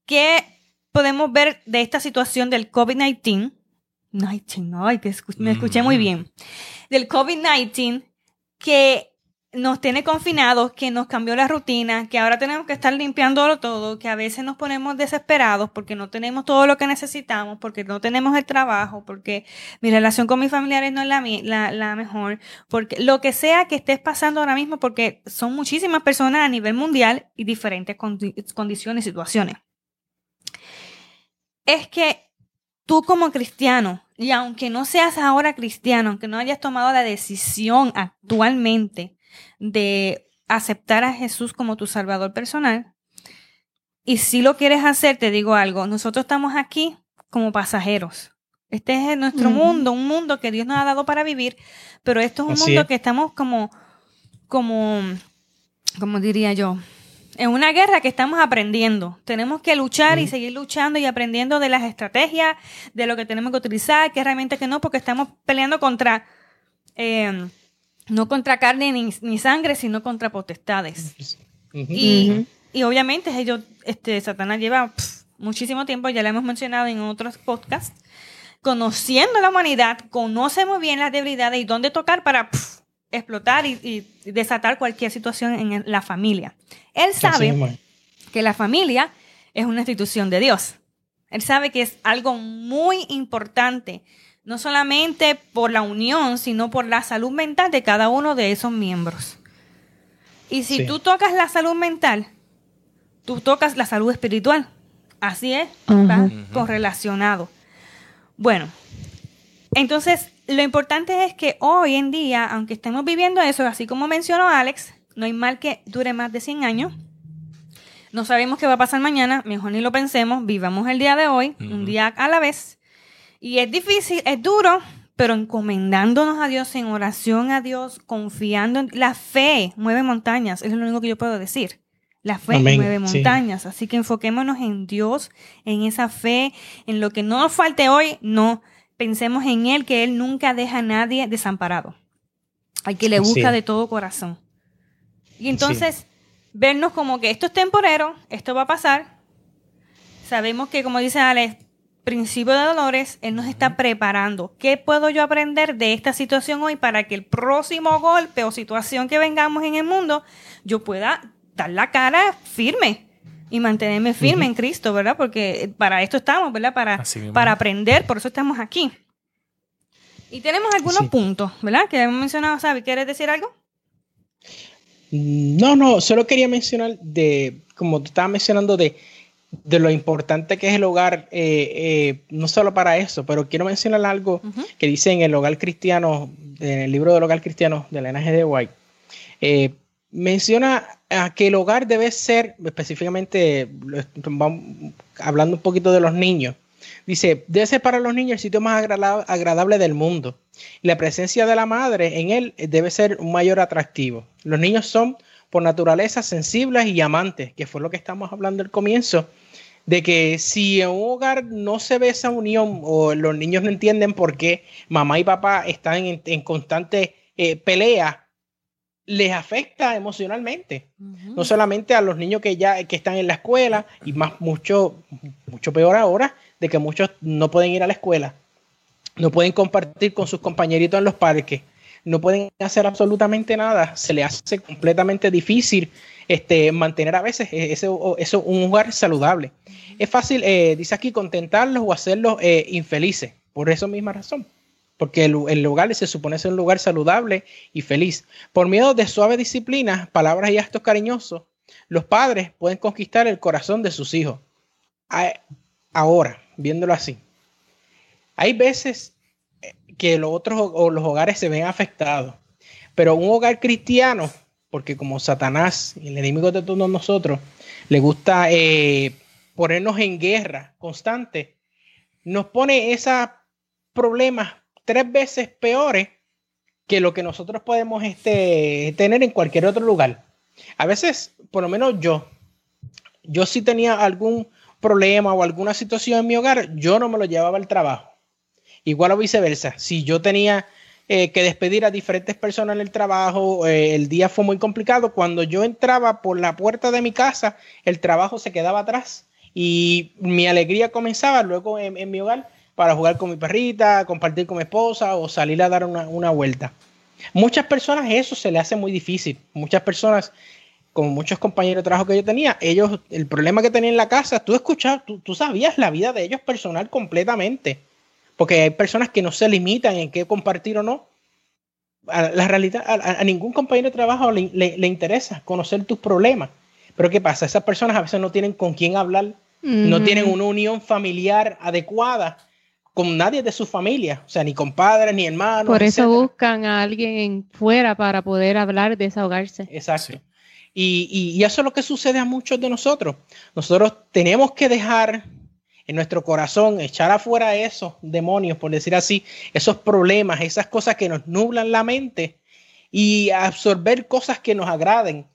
¿qué podemos ver de esta situación del COVID-19? 19, que me escuché muy bien. Del COVID-19 que nos tiene confinados, que nos cambió la rutina, que ahora tenemos que estar limpiándolo todo, que a veces nos ponemos desesperados porque no tenemos todo lo que necesitamos, porque no tenemos el trabajo, porque mi relación con mis familiares no es la, la, mejor, porque lo que sea que estés pasando ahora mismo, porque son muchísimas personas a nivel mundial y diferentes condiciones y situaciones. Es que tú como cristiano, y aunque no seas ahora cristiano, aunque no hayas tomado la decisión actualmente, de aceptar a Jesús como tu Salvador personal. Y si lo quieres hacer, te digo algo, nosotros estamos aquí como pasajeros. Este es nuestro mundo, un mundo que Dios nos ha dado para vivir, pero esto es un mundo que estamos como, como, como diría yo, en una guerra que estamos aprendiendo. Tenemos que luchar y seguir luchando y aprendiendo de las estrategias, de lo que tenemos que utilizar, que realmente que no, porque estamos peleando contra eh, no contra carne ni, sangre, sino contra potestades. y, obviamente ellos, este, Satanás lleva muchísimo tiempo, ya lo hemos mencionado en otros podcasts, conociendo la humanidad, conoce muy bien las debilidades y dónde tocar para explotar y, desatar cualquier situación en la familia. Él sabe que la familia es una institución de Dios. Él sabe que es algo muy importante no solamente por la unión, sino por la salud mental de cada uno de esos miembros. Y si tú tocas la salud mental, tú tocas la salud espiritual. Así es, va correlacionado. Bueno, entonces lo importante es que hoy en día, aunque estemos viviendo eso, así como mencionó Alex, no hay mal que dure más de 100 años. No sabemos qué va a pasar mañana, mejor ni lo pensemos, vivamos el día de hoy, un día a la vez. Y es difícil, es duro, pero encomendándonos a Dios, en oración a Dios, confiando en la fe, mueve montañas, es lo único que yo puedo decir. La fe mueve montañas, así que enfoquémonos en Dios, en esa fe, en lo que no nos falte hoy, no pensemos en Él, que Él nunca deja a nadie desamparado. Hay que le busca de todo corazón. Y entonces, vernos como que esto es temporero, esto va a pasar. Sabemos que, como dice Alex, principio de dolores, Él nos está preparando. ¿Qué puedo yo aprender de esta situación hoy para que el próximo golpe o situación que vengamos en el mundo, yo pueda dar la cara firme y mantenerme firme en Cristo, ¿verdad? Porque para esto estamos, ¿verdad? Para, para aprender, por eso estamos aquí. Y tenemos algunos puntos, ¿verdad? Que hemos mencionado, ¿sabes? ¿Quieres decir algo?
No, no, solo quería mencionar de, como tú estabas mencionando, de de lo importante que es el hogar, eh, eh, no solo para eso, pero quiero mencionar algo que dice en el hogar cristiano, en el libro del hogar cristiano de la NG de White. Eh, menciona que el hogar debe ser, específicamente, hablando un poquito de los niños, dice, debe ser para los niños el sitio más agradable del mundo. La presencia de la madre en él debe ser un mayor atractivo. Los niños son por naturaleza sensibles y amantes, que fue lo que estamos hablando al comienzo, de que si en un hogar no se ve esa unión o los niños no entienden por qué mamá y papá están en, constante eh, pelea, les afecta emocionalmente. No solamente a los niños que ya que están en la escuela y más mucho mucho peor ahora de que muchos no pueden ir a la escuela, no pueden compartir con sus compañeritos en los parques, no pueden hacer absolutamente nada, se le hace completamente difícil este, mantener a veces eso, eso un lugar saludable. Es fácil, eh, dice aquí, contentarlos o hacerlos eh, infelices, por esa misma razón. Porque el, el, lugar se supone ser un lugar saludable y feliz. Por miedo de suave disciplina, palabras y actos cariñosos, los padres pueden conquistar el corazón de sus hijos. Ahora, viéndolo así, hay veces que los otros o los hogares se ven afectados. Pero un hogar cristiano, porque como Satanás, el enemigo de todos nosotros, le gusta eh, ponernos en guerra constante, nos pone esos problemas tres veces peores que lo que nosotros podemos este, tener en cualquier otro lugar. A veces, por lo menos yo, yo si tenía algún problema o alguna situación en mi hogar, yo no me lo llevaba al trabajo. Igual o viceversa. Si yo tenía eh, que despedir a diferentes personas en el trabajo, eh, el día fue muy complicado. Cuando yo entraba por la puerta de mi casa, el trabajo se quedaba atrás y mi alegría comenzaba luego en, mi hogar para jugar con mi perrita, compartir con mi esposa o salir a dar una, una vuelta. Muchas personas eso se le hace muy difícil. Muchas personas como muchos compañeros de trabajo que yo tenía, ellos, el problema que tenían en la casa, tú escuchabas, tú, sabías la vida de ellos personal completamente. Porque hay personas que no se limitan en qué compartir o no. A la realidad, a, ningún compañero de trabajo le, interesa conocer tus problemas. Pero ¿qué pasa? Esas personas a veces no tienen con quién hablar, no tienen una unión familiar adecuada con nadie de su familia, o sea, ni con padres, ni hermanos.
Por eso buscan a alguien fuera para poder hablar, desahogarse.
Exacto. Y, eso es lo que sucede a muchos de nosotros. Nosotros tenemos que dejar en nuestro corazón, echar afuera esos demonios, por decir así, esos problemas, esas cosas que nos nublan la mente y absorber cosas que nos agraden,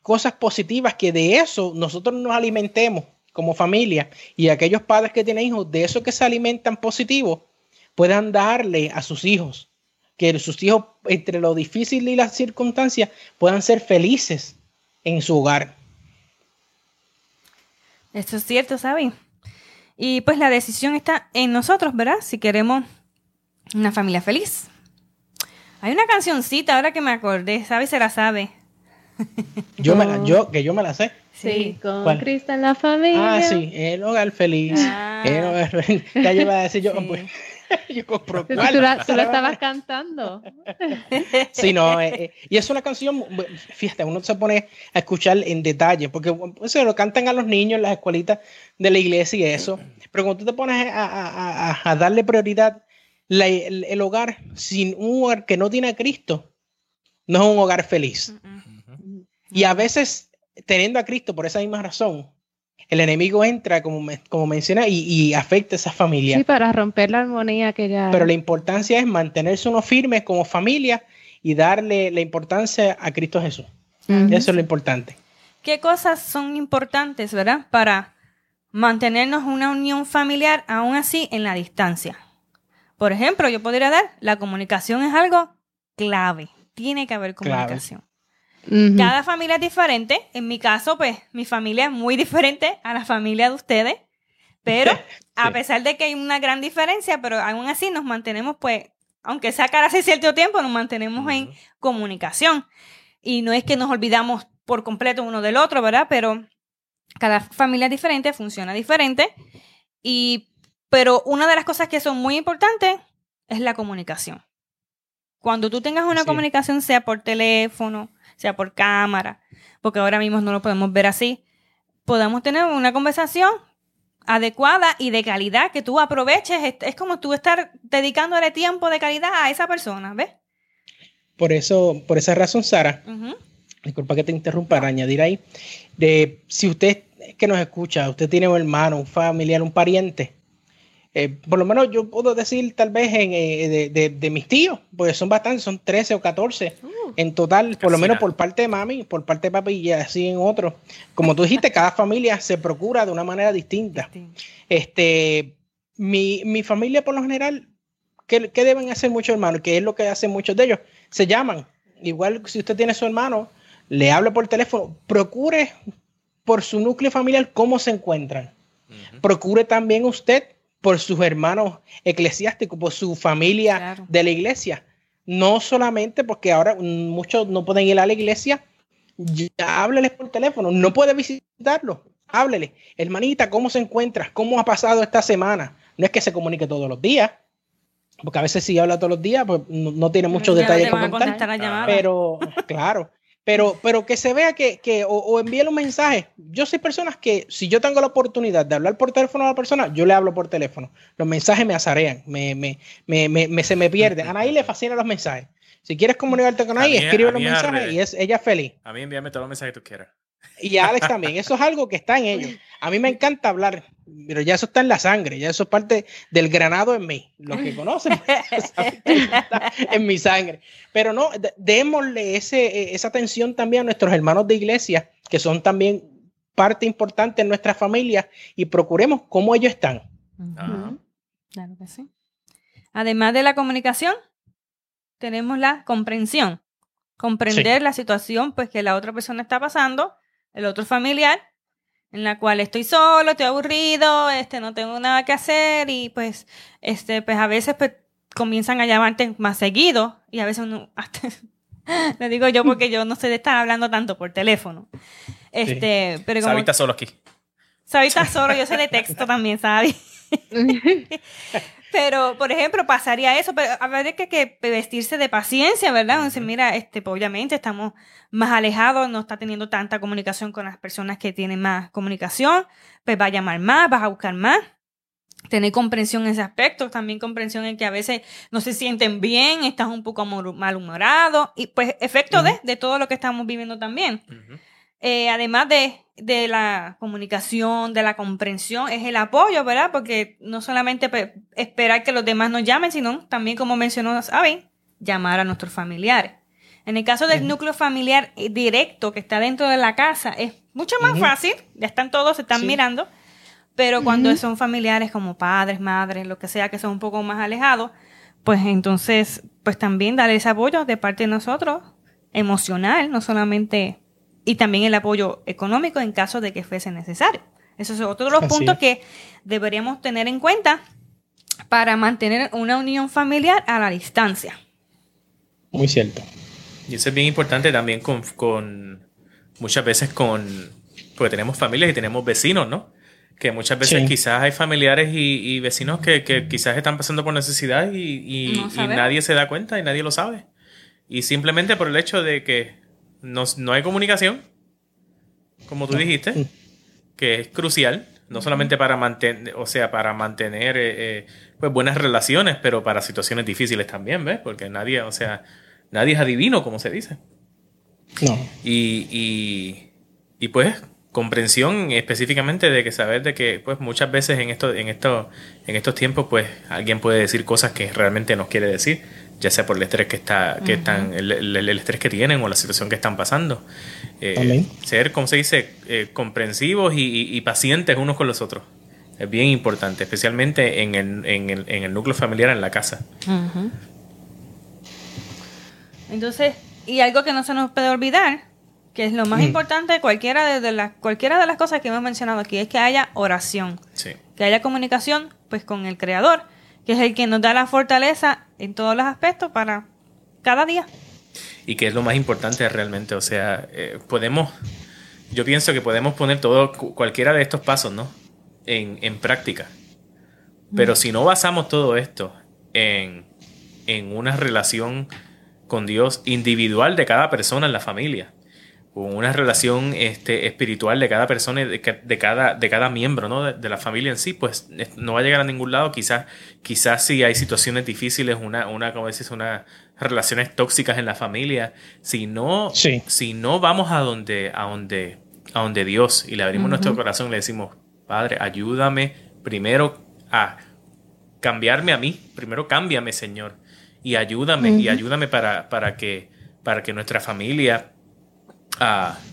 cosas positivas, que de eso nosotros nos alimentemos como familia y aquellos padres que tienen hijos, de eso que se alimentan positivo, puedan darle a sus hijos, que sus hijos, entre lo difícil y las circunstancias, puedan ser felices en su hogar.
Esto es cierto, ¿sabes? Y pues la decisión está en nosotros, ¿verdad? Si queremos una familia feliz. Hay una cancioncita ahora que me acordé, ¿sabes? Se la sabe. <laughs>
Yo, me la, yo que yo me la sé.
Sí, con Cristo en la familia.
Ah, sí, el hogar feliz. Ah. El hogar feliz. Ya yo iba a decir yo, pues, <laughs> yo compro
Tú, la, estabas cantando.
sí, no, eh, eh, y es una canción, fíjate, uno se pone a escuchar en detalle, porque se lo cantan a los niños en las escuelitas de la iglesia y eso, pero cuando tú te pones a, darle prioridad, el, hogar sin un hogar que no tiene a Cristo, no es un hogar feliz. Y a veces, teniendo a Cristo por esa misma razón, el enemigo entra, como, como menciona, y, afecta a esa familia.
Sí, para romper la armonía que ya...
Pero la importancia es mantenerse uno firme como familia y darle la importancia a Cristo Jesús. Eso es lo importante.
¿Qué cosas son importantes, verdad? Para mantenernos una unión familiar, aún así, en la distancia. Por ejemplo, yo podría dar, la comunicación es algo clave. Tiene que haber comunicación. Cada familia es diferente. En mi caso, pues, mi familia es muy diferente a la familia de ustedes. Pero, <laughs> a pesar de que hay una gran diferencia, pero aún así nos mantenemos, pues, aunque sea cada hace cierto tiempo, nos mantenemos en comunicación. Y no es que nos olvidamos por completo uno del otro, ¿verdad? Pero cada familia es diferente, funciona diferente. Y, pero una de las cosas que son muy importantes es la comunicación. Cuando tú tengas una comunicación, sea por teléfono, sea por cámara, porque ahora mismo no lo podemos ver así, podamos tener una conversación adecuada y de calidad, que tú aproveches, es como tú estar dedicándole tiempo de calidad a esa persona, ¿ves?
Por eso, por esa razón, Sara, disculpa que te interrumpa, para añadir ahí, de si usted que nos escucha, usted tiene un hermano, un familiar, un pariente, eh, por lo menos yo puedo decir tal vez en, eh, de, mis tíos, porque son bastantes, son 13 o 14 uh. En total, por lo menos por parte de mami, por parte de papi y así en otros. Como tú dijiste, cada familia se procura de una manera distinta. Este, mi, mi, familia por lo general, ¿qué, ¿qué, deben hacer muchos hermanos? ¿Qué es lo que hacen muchos de ellos? Se llaman. Igual si usted tiene su hermano, le habla por teléfono, procure por su núcleo familiar cómo se encuentran. Procure también usted por sus hermanos eclesiásticos, por su familia de la iglesia. No solamente porque ahora muchos no pueden ir a la iglesia, ya hábleles por teléfono, no puede visitarlo, háblele. Hermanita, ¿cómo se encuentra? ¿Cómo ha pasado esta semana? No es que se comunique todos los días, porque a veces si habla todos los días, pues no, tiene muchos detalles para contar. Pero, claro, pero, pero que se vea que, que o, o envíe un mensaje. Yo soy personas que, si yo tengo la oportunidad de hablar por teléfono a la persona, yo le hablo por teléfono. Los mensajes me azarean, me, me, me, me se me pierden. A Anaí le fascinan los mensajes. Si quieres comunicarte con Anaí, escribe los mensajes y es, ella es feliz.
A mí envíame todos los mensajes que tú quieras.
Y a Alex también. Eso es algo que está en ellos. A mí me encanta hablar, pero ya eso está en la sangre, ya eso es parte del granado en mí. Los que conocen, pues, <laughs> está en mi sangre. Pero no, démosle ese, esa atención también a nuestros hermanos de iglesia, que son también parte importante en nuestra familia y procuremos cómo ellos están.
Claro que sí. Además de la comunicación, tenemos la comprensión. Comprender la situación pues que la otra persona está pasando, el otro familiar, en la cual estoy solo, estoy aburrido, este no tengo nada que hacer y pues este pues a veces pues comienzan a llamarte más seguido y a veces uno <laughs> le digo yo porque yo no sé de estar hablando tanto por teléfono. Este, pero como
Sabita solo aquí.
Sabita solo, yo sé de texto también, ¿sabes? <laughs> Pero, por ejemplo, pasaría eso, pero a ver que, que vestirse de paciencia, ¿verdad? Entonces, mira, este, pues, obviamente estamos más alejados, no está teniendo tanta comunicación con las personas que tienen más comunicación, pues va a llamar más, vas a buscar más. Tener comprensión en ese aspecto, también comprensión en que a veces no se sienten bien, estás un poco malhumorado, y pues efecto de, de todo lo que estamos viviendo también. Eh, además de, de, la comunicación, de la comprensión, es el apoyo, ¿verdad? Porque no solamente esperar que los demás nos llamen, sino también, como mencionó Saben, llamar a nuestros familiares. En el caso del núcleo familiar eh, directo que está dentro de la casa, es mucho más fácil, ya están todos, se están mirando, pero cuando son familiares como padres, madres, lo que sea, que son un poco más alejados, pues entonces, pues también darle ese apoyo de parte de nosotros, emocional, no solamente y también el apoyo económico en caso de que fuese necesario. Eso es otro de los puntos que deberíamos tener en cuenta para mantener una unión familiar a la distancia.
Muy cierto.
Y eso es bien importante también con, muchas veces con, porque tenemos familias y tenemos vecinos, ¿no? Que muchas veces quizás hay familiares y, vecinos que, quizás están pasando por necesidad y, y nadie se da cuenta y nadie lo sabe. Y simplemente por el hecho de que no, no hay comunicación, como tú dijiste, mm. que es crucial, no solamente para mantener, o sea, para mantener eh, eh, pues buenas relaciones, pero para situaciones difíciles también, ¿ves? Porque nadie, o sea, nadie es adivino, como se dice.
No.
Y, y, y pues comprensión específicamente de que saber de que pues muchas veces en esto, en esto, en estos tiempos pues alguien puede decir cosas que realmente nos quiere decir ya sea por el estrés que está, que están, el, estrés que tienen o la situación que están pasando. Eh, ser, como se dice, eh, comprensivos y, pacientes unos con los otros. Es bien importante, especialmente en el, en el, en el núcleo familiar en la casa.
Entonces, y algo que no se nos puede olvidar, que es lo más importante de cualquiera de, las cualquiera de las cosas que hemos mencionado aquí, es que haya oración. Que haya comunicación pues con el creador que es el que nos da la fortaleza en todos los aspectos para cada día.
Y que es lo más importante realmente, o sea, eh, podemos, yo pienso que podemos poner todo, cualquiera de estos pasos, ¿no? En, en práctica. Pero si no basamos todo esto en, en una relación con Dios individual de cada persona en la familia, una relación este, espiritual de cada persona y de, cada, de cada miembro ¿no? de, la familia en sí, pues no va a llegar a ningún lado. Quizás quizás si hay situaciones difíciles, una, una como dices, unas relaciones tóxicas en la familia, si no, si no vamos a donde, a donde, a donde Dios y le abrimos nuestro corazón y le decimos, Padre, ayúdame primero a cambiarme a mí, primero cámbiame, Señor, y ayúdame, y ayúdame para, para, que, para que nuestra familia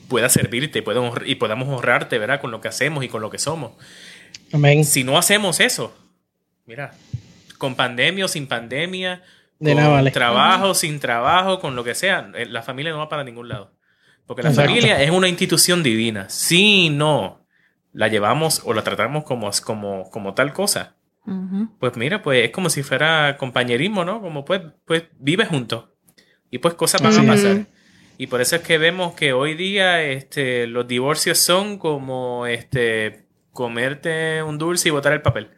pueda servirte y podamos honrarte, ¿verdad? Con lo que hacemos y con lo que somos.
Amén.
Si no hacemos eso, mira, con pandemia o sin pandemia, con trabajo, sin trabajo, con lo que sea, eh, la familia no va para ningún lado. Porque la familia es una institución divina. Si no la llevamos o la tratamos como, como, como tal cosa, pues mira, pues es como si fuera compañerismo, ¿no? Como pues, pues vive juntos. Y pues cosas van a pasar. Y por eso es que vemos que hoy día este, los divorcios son como este, comerte un dulce y botar el papel.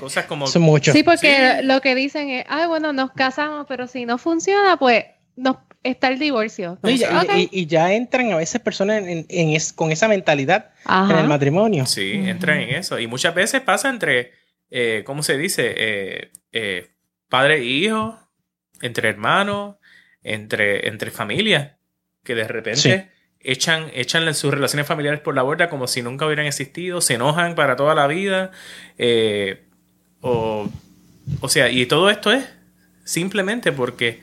Cosas como...
Son muchos. Sí, porque lo que dicen es, ay, bueno, nos casamos, pero si no funciona, pues nos, está el divorcio.
y, ya entran a veces personas en, con esa mentalidad en el matrimonio.
Sí, entran en eso. Y muchas veces pasa entre, eh, ¿cómo se dice? Eh, eh, padre e hijo, entre hermanos, entre, entre familias que de repente echan, echan sus relaciones familiares por la borda como si nunca hubieran existido, se enojan para toda la vida. Eh, o, o sea, y todo esto es simplemente porque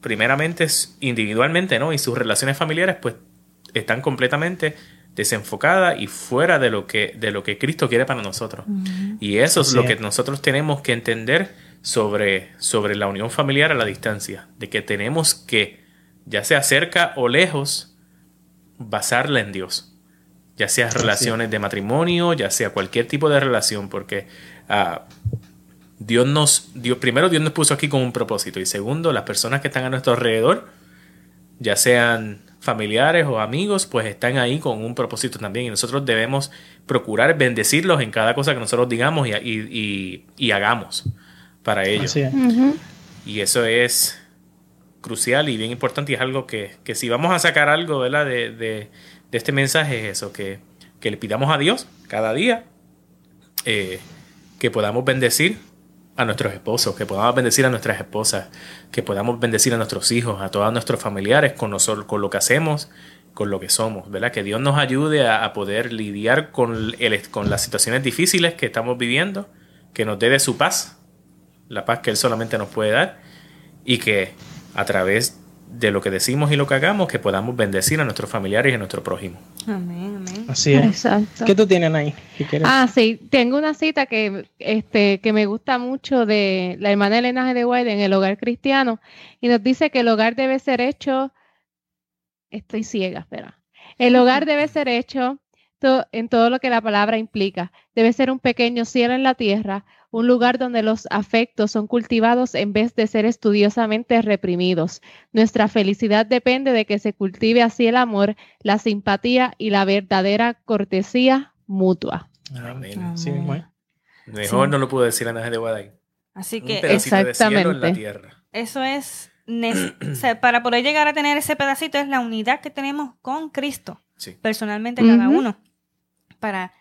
primeramente individualmente, ¿no? Y sus relaciones familiares, pues están completamente desenfocadas y fuera de lo que, de lo que Cristo quiere para nosotros. Y eso es lo que nosotros tenemos que entender sobre, sobre la unión familiar a la distancia, de que tenemos que, ya sea cerca o lejos, basarla en Dios, ya sea relaciones de matrimonio, ya sea cualquier tipo de relación, porque uh, Dios nos, Dios, primero Dios nos puso aquí con un propósito y segundo, las personas que están a nuestro alrededor, ya sean familiares o amigos, pues están ahí con un propósito también y nosotros debemos procurar bendecirlos en cada cosa que nosotros digamos y, y, y, hagamos para ellos. Y eso es crucial y bien importante y es algo que, que si vamos a sacar algo ¿verdad? De, de, de, este mensaje es eso, que, que, le pidamos a Dios cada día eh, que podamos bendecir a nuestros esposos, que podamos bendecir a nuestras esposas, que podamos bendecir a nuestros hijos, a todos nuestros familiares con, nosotros, con lo que hacemos, con lo que somos, ¿verdad? Que Dios nos ayude a, a poder lidiar con, el, con las situaciones difíciles que estamos viviendo, que nos dé de su paz, la paz que Él solamente nos puede dar, y que a través de lo que decimos y lo que hagamos, que podamos bendecir a nuestros familiares y a nuestro prójimo.
Amén, amén.
Así es.
Exacto.
¿Qué tú tienes ahí?
Ah, sí, tengo una cita que, este, que me gusta mucho de la hermana Elena G. de White en el hogar cristiano y nos dice que el hogar debe ser hecho, estoy ciega, espera, el hogar debe ser hecho en todo lo que la palabra implica. Debe ser un pequeño cielo en la tierra, un lugar donde los afectos son cultivados en vez de ser estudiosamente reprimidos. Nuestra felicidad depende de que se cultive así el amor, la simpatía y la verdadera cortesía mutua.
Amén.
Amén.
Sí, bueno.
Mejor
Sí.
no lo puedo decir a nadie de Guadalajara.
Así
Un
que
pedacito de cielo en la
Exactamente.
tierra.
eso es, nece- <clears throat> o sea, para poder llegar a tener ese pedacito es la unidad que tenemos con Cristo,
Sí.
personalmente cada uno, para,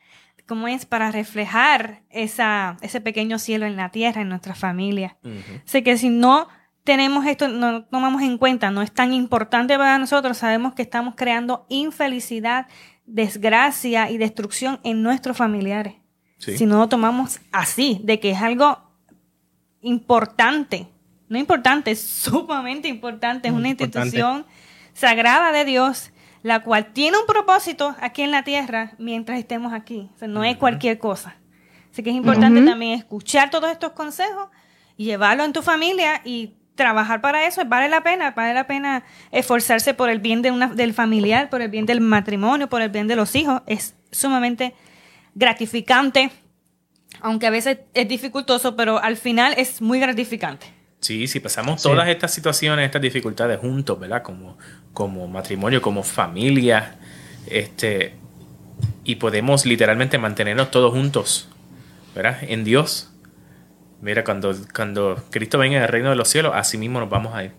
¿cómo es? Para reflejar esa, ese pequeño cielo en la tierra, en nuestra familia. Sé que si no tenemos esto, no tomamos en cuenta, no es tan importante para nosotros, sabemos que estamos creando infelicidad, desgracia y destrucción en nuestros familiares.
Sí.
Si no lo tomamos así, de que es algo importante, no importante, es <laughs> sumamente importante, es una
Importante.
institución sagrada de Dios, la cual tiene un propósito aquí en la tierra mientras estemos aquí. O sea, no es cualquier cosa. Así que es importante también escuchar todos estos consejos y llevarlo en tu familia y trabajar para eso. Vale la pena, vale la pena esforzarse por el bien de una, del familiar, por el bien del matrimonio, por el bien de los hijos. Es sumamente gratificante, aunque a veces es dificultoso, pero al final es muy gratificante.
Sí, si pasamos
Sí.
todas estas situaciones, estas dificultades juntos, ¿verdad? Como, como matrimonio, como familia, este, y podemos literalmente mantenernos todos juntos, ¿verdad? En Dios. Mira, cuando, cuando Cristo venga en el reino de los cielos, así mismo nos vamos a ir.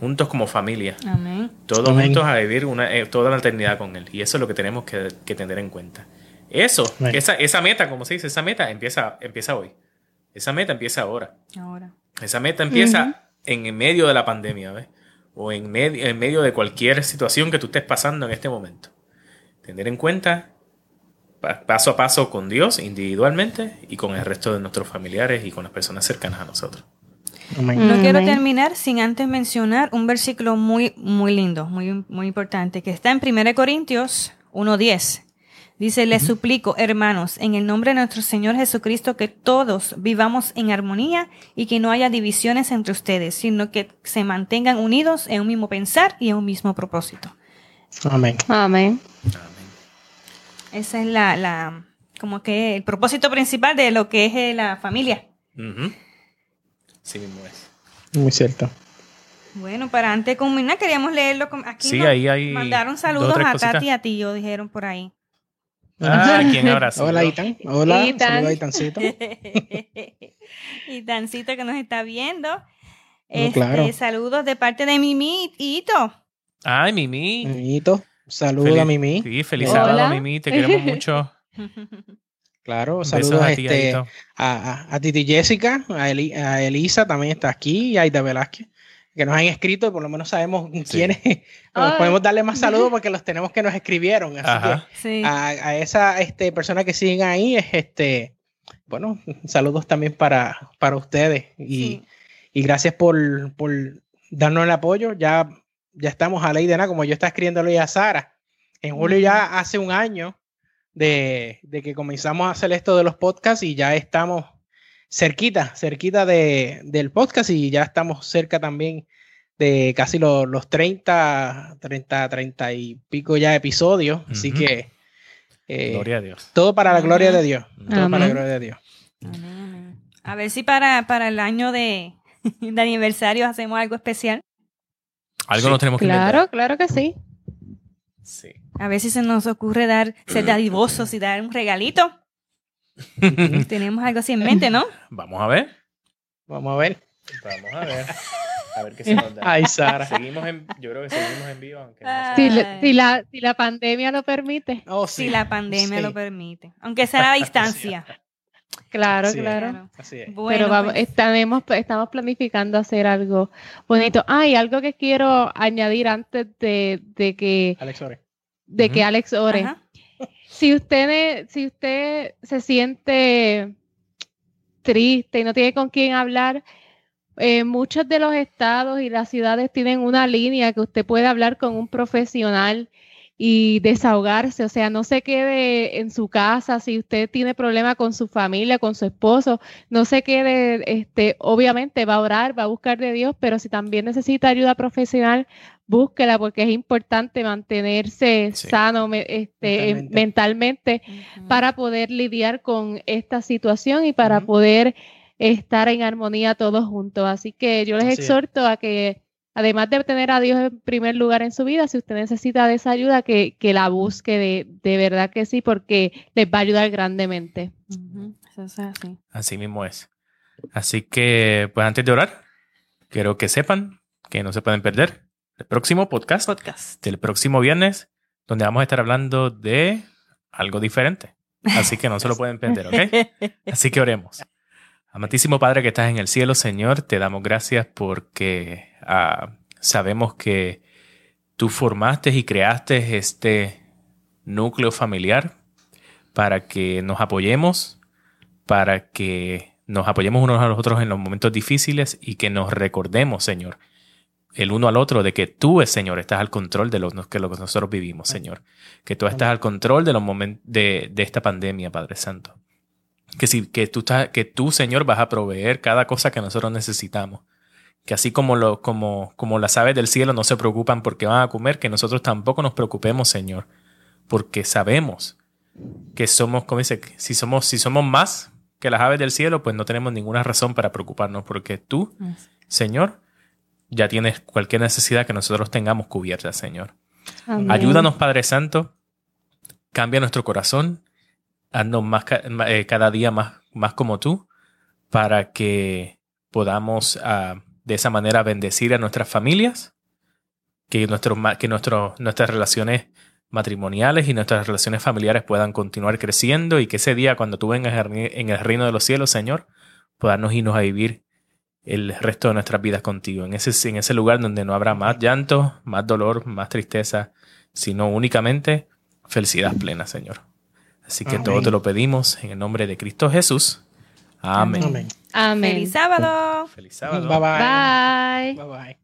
Juntos como familia.
Amén.
Todos
Amén.
juntos a vivir una, eh, toda la eternidad con Él. Y eso es lo que tenemos que, que tener en cuenta. Eso,
Amén.
esa, esa meta, como se dice, esa meta empieza, empieza hoy. Esa meta empieza ahora.
Ahora.
Esa meta empieza
Ujú.
en el medio de la pandemia, ¿ves? O en, medio en medio de cualquier situación que tú estés pasando en este momento. Tener en cuenta pa- paso a paso con Dios individualmente y con el resto de nuestros familiares y con las personas cercanas a nosotros.
Amén.
No quiero terminar sin antes mencionar un versículo muy, muy lindo, muy, muy importante, que está en 1 Corintios 1.10. Dice, les suplico, hermanos, en el nombre de nuestro Señor Jesucristo, que todos vivamos en armonía y que no haya divisiones entre ustedes, sino que se mantengan unidos en un mismo pensar y en un mismo propósito.
Amén.
Amén.
Esa es la, la, como que el propósito principal de lo que es eh, la familia.
Sí mismo es.
Muy cierto.
Bueno, para antes de culminar, queríamos leerlo. Aquí
Sí,
nos
ahí hay
mandaron saludos a
cositas.
Tati y a Tío, dijeron por ahí.
Ah, <laughs> ¿quién ahora sí?
Hola, Itan. Hola,
Itan.
saludos a Itancito. <laughs>
y Tancito que nos está viendo.
No,
Este,
claro.
Saludos de parte de Mimi y Ito.
Ay, Mimi.
Amiguito, saludos a Mimi.
Sí, feliz
Hola.
sábado, Mimi. Te queremos <laughs> mucho.
Claro, saludos
a
este, a, a- a Titi Jessica, a, Eli- a Elisa también está aquí y a Aida Velázquez, que nos han escrito y por lo menos sabemos quiénes. <laughs> Podemos darle más saludos <laughs> porque los tenemos que nos escribieron. Así
Ajá.
Sí.
que a, a esa este, persona que siguen ahí, es este, bueno, saludos también para, para ustedes y,
sí.
y gracias por, por darnos el apoyo. Ya, ya estamos a ley de nada, como yo estaba escribiéndole a Sara. En julio ya hace un año de, de, que comenzamos a hacer esto de los podcasts y ya estamos cerquita, cerquita de, del podcast y ya estamos cerca también de casi los, los 30, 30, 30 y pico ya episodios. Así que...
Eh, gloria a Dios.
Todo para la gloria de Dios. Todo para la gloria de Dios.
A ver si para, para el año de, de aniversario hacemos algo especial.
Algo nos tenemos que
Claro, claro que sí.
Sí. A ver si se nos ocurre dar, ser <clears throat> dadivosos y dar un regalito. Tenemos algo así en mente, ¿no?
Vamos a ver.
Vamos a ver.
Vamos a ver. A ver qué se nos da.
Ay, Sara.
Seguimos en, yo creo que seguimos en vivo. Aunque
no si, la, si, la, si, la, pandemia lo permite.
Oh, sí.
Si la pandemia sí. lo permite. Aunque sea a distancia. <laughs>
Claro,
Así
claro.
Es. Así es.
Bueno, Pero vamos, pues. estamos planificando hacer algo bonito. Ah, y algo que quiero añadir antes de, de que
Alex Ore.
De uh -huh. que Alex ore. Ajá. Si usted, si usted se siente triste y no tiene con quién hablar, eh, muchos de los estados y las ciudades tienen una línea que usted puede hablar con un profesional y desahogarse, o sea, no se quede en su casa si usted tiene problemas con su familia, con su esposo, no se quede, este, obviamente va a orar, va a buscar de Dios, pero si también necesita ayuda profesional, búsquela porque es importante mantenerse sí. sano este, mentalmente, mentalmente uh -huh. para poder lidiar con esta situación y para uh -huh. poder estar en armonía todos juntos. Así que yo les Así exhorto es. a que además de tener a Dios en primer lugar en su vida, si usted necesita de esa ayuda, que, que la busque de, de, verdad que sí, porque les va a ayudar grandemente.
Uh -huh. Eso es así.
así mismo es. Así que, pues antes de orar, quiero que sepan que no se pueden perder el próximo podcast,
podcast.
del próximo viernes, donde vamos a estar hablando de algo diferente. Así que no se lo pueden perder, ¿ok? <laughs> Así que oremos. Amatísimo Padre que estás en el cielo, Señor, te damos gracias porque uh, sabemos que tú formaste y creaste este núcleo familiar para que nos apoyemos, para que nos apoyemos unos a los otros en los momentos difíciles y que nos recordemos, Señor, el uno al otro de que tú, Señor, estás al control de lo que nosotros vivimos, Señor. Que tú estás al control de los momentos de, de esta pandemia, Padre Santo. Que, si, que, tú estás, que tú, Señor, vas a proveer cada cosa que nosotros necesitamos. Que así como, lo, como, como las aves del cielo no se preocupan porque van a comer, que nosotros tampoco nos preocupemos, Señor. Porque sabemos que somos, como dice, si somos, si somos más que las aves del cielo, pues no tenemos ninguna razón para preocuparnos. Porque tú, Señor, ya tienes cualquier necesidad que nosotros tengamos cubierta, Señor. Amén. Ayúdanos, Padre Santo. Cambia nuestro corazón haznos más, eh, cada día más, más como tú, para que podamos uh, de esa manera bendecir a nuestras familias, que, nuestro, que nuestro, nuestras relaciones matrimoniales y nuestras relaciones familiares puedan continuar creciendo y que ese día cuando tú vengas en el reino de los cielos, Señor, podamos irnos a vivir el resto de nuestras vidas contigo, en ese, en ese lugar donde no habrá más llanto, más dolor, más tristeza, sino únicamente felicidad plena, Señor. Así que Amén. todo te lo pedimos en el nombre de Cristo Jesús. Amén.
Amén. Amén. Feliz sábado.
Feliz sábado.
Bye bye.
Bye.
Bye bye.